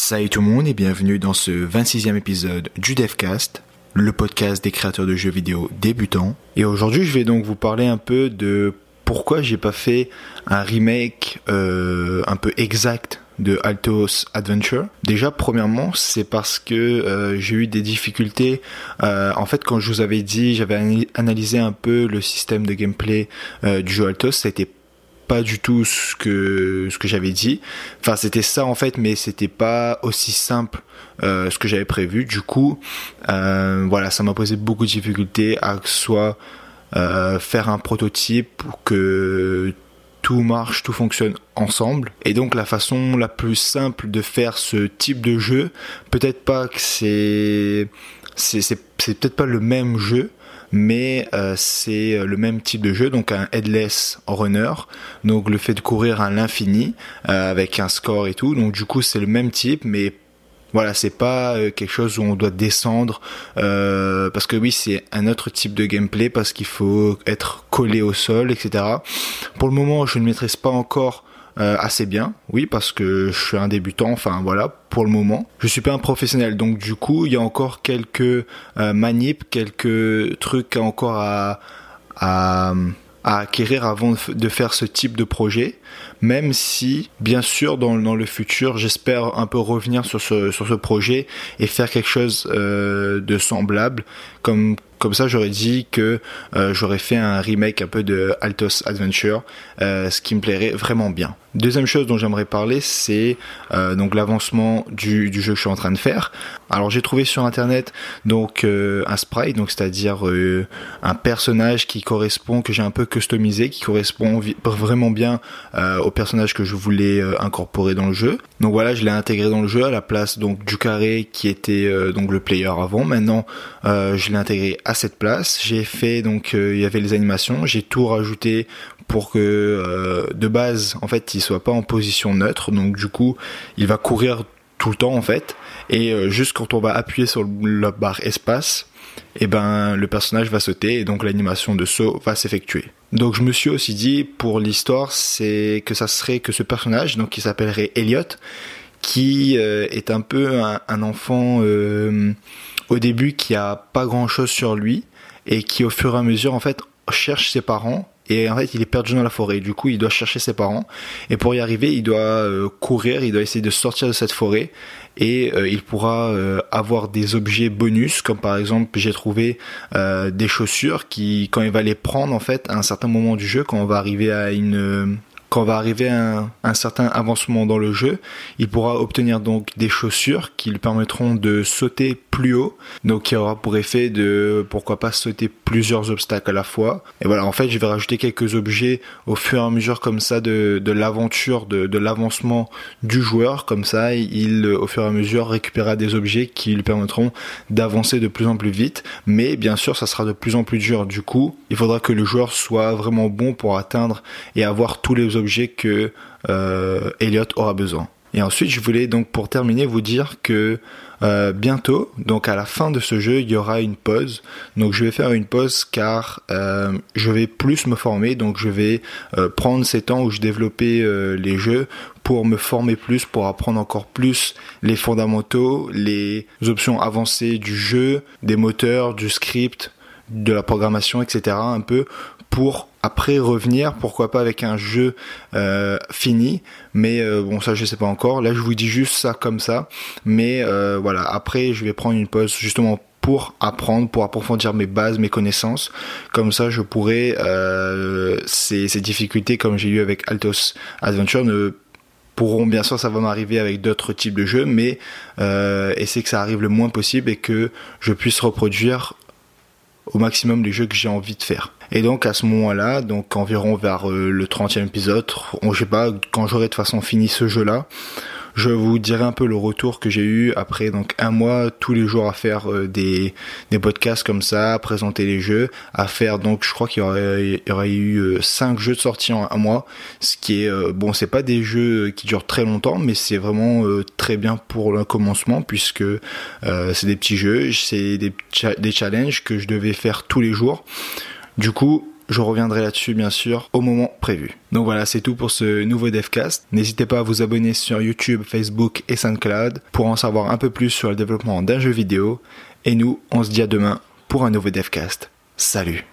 Salut tout le monde et bienvenue dans ce 26e épisode du DevCast, le podcast des créateurs de jeux vidéo débutants. Et aujourd'hui, je vais donc vous parler un peu de pourquoi j'ai pas fait un remake euh, un peu exact de Altos Adventure. Déjà, premièrement, c'est parce que euh, j'ai eu des difficultés. Euh, en fait, quand je vous avais dit, j'avais analysé un peu le système de gameplay du jeu Altos, ça a été pas du tout ce que ce que j'avais dit. Enfin, c'était ça en fait, mais c'était pas aussi simple euh, ce que j'avais prévu. Du coup, euh, voilà, ça m'a posé beaucoup de difficultés à soit euh, faire un prototype pour que tout marche, tout fonctionne ensemble. Et donc la façon la plus simple de faire ce type de jeu, peut-être pas que c'est c'est peut-être pas le même jeu, mais euh, c'est euh, le même type de jeu, donc un headless runner, donc le fait de courir à l'infini euh, avec un score et tout, donc du coup c'est le même type, mais voilà, c'est pas quelque chose où on doit descendre parce que oui, c'est un autre type de gameplay parce qu'il faut être collé au sol, etc. Pour le moment, je ne maîtrise pas encore euh, assez bien, oui, parce que je suis un débutant, enfin voilà, pour le moment. Je suis pas un professionnel, donc du coup, il y a encore quelques euh, quelques trucs encore à, acquérir avant de faire ce type de projet, même si, bien sûr, dans, dans le futur, j'espère un peu revenir sur ce, sur ce projet et faire quelque chose euh, de semblable, comme comme ça, j'aurais dit que euh, j'aurais fait un remake un peu de Altos Adventure, euh, ce qui me plairait vraiment bien. Deuxième chose dont j'aimerais parler, c'est euh, donc l'avancement du, jeu que je suis en train de faire. Alors j'ai trouvé sur internet donc un sprite, donc c'est-à-dire un personnage qui correspond, que j'ai un peu customisé, qui correspond vraiment bien au personnage que je voulais incorporer dans le jeu. Donc voilà, je l'ai intégré dans le jeu à la place donc du carré qui était donc le player avant. Maintenant, je l'ai intégré à cette place. J'ai fait donc euh, il y avait les animations, j'ai tout rajouté pour que euh, de base en fait il soit pas en position neutre. Donc du coup il va courir tout le temps en fait et euh, juste quand on va appuyer sur la barre espace et eh ben le personnage va sauter et donc l'animation de saut va s'effectuer. Donc je me suis aussi dit pour l'histoire c'est que ça serait que ce personnage donc qui s'appellerait Elliot qui est un peu un enfant au début qui a pas grand chose sur lui et qui au fur et à mesure en fait cherche ses parents et en fait il est perdu dans la forêt. Du coup il doit chercher ses parents et pour y arriver il doit euh, courir, il doit essayer de sortir de cette forêt et euh, il pourra euh, avoir des objets bonus comme par exemple j'ai trouvé des chaussures qui quand il va les prendre en fait à un certain moment du jeu quand on va arriver à une quand va arriver à un, certain avancement dans le jeu, il pourra obtenir donc des chaussures qui lui permettront de sauter plus haut, donc qui aura pour effet de pourquoi pas sauter plusieurs obstacles à la fois. Et voilà, en fait, je vais rajouter quelques objets au fur et à mesure comme ça de, l'aventure, de, de l'avancement du joueur, comme ça, il au fur et à mesure récupérera des objets qui lui permettront d'avancer de plus en plus vite. Mais bien sûr, ça sera de plus en plus dur. Du coup, il faudra que le joueur soit vraiment bon pour atteindre et avoir tous les objets que euh, Elliot aura besoin. Et ensuite, je voulais donc pour terminer vous dire que euh, bientôt, donc à la fin de ce jeu, il y aura une pause. Donc je vais faire une pause car euh, je vais plus me former. Donc je vais prendre ces temps où je développais les jeux pour me former plus, pour apprendre encore plus les fondamentaux, les options avancées du jeu, des moteurs, du script, de la programmation, etc. Un peu pour après revenir, pourquoi pas avec un jeu euh, fini, mais euh, bon ça je sais pas encore. Là je vous dis juste ça comme ça, mais euh, voilà après je vais prendre une pause justement pour apprendre, pour approfondir mes bases, mes connaissances. Comme ça, je pourrais ces, ces, difficultés, comme j'ai eu avec Altos Adventure, ne pourront bien sûr, ça va m'arriver avec d'autres types de jeux, mais essayer que ça arrive le moins possible et que je puisse reproduire au maximum les jeux que j'ai envie de faire. Et donc à ce moment-là, donc environ vers euh, le 30e épisode, on, je sais pas, quand j'aurai de façon fini ce jeu-là, je vous dirai un peu le retour que j'ai eu après donc un mois tous les jours à faire euh, des, des podcasts comme ça, à présenter les jeux, à faire donc je crois qu'il y aurait, y aurait eu euh, cinq jeux de sortie en un mois, ce qui est euh, bon c'est pas des jeux qui durent très longtemps mais c'est vraiment très bien pour le commencement puisque c'est des petits jeux, c'est des, des challenges que je devais faire tous les jours. Du coup, je reviendrai là-dessus bien sûr au moment prévu. Donc voilà, c'est tout pour ce nouveau Devcast. N'hésitez pas à vous abonner sur YouTube, Facebook et SoundCloud pour en savoir un peu plus sur le développement d'un jeu vidéo. Et nous, on se dit à demain pour un nouveau Devcast. Salut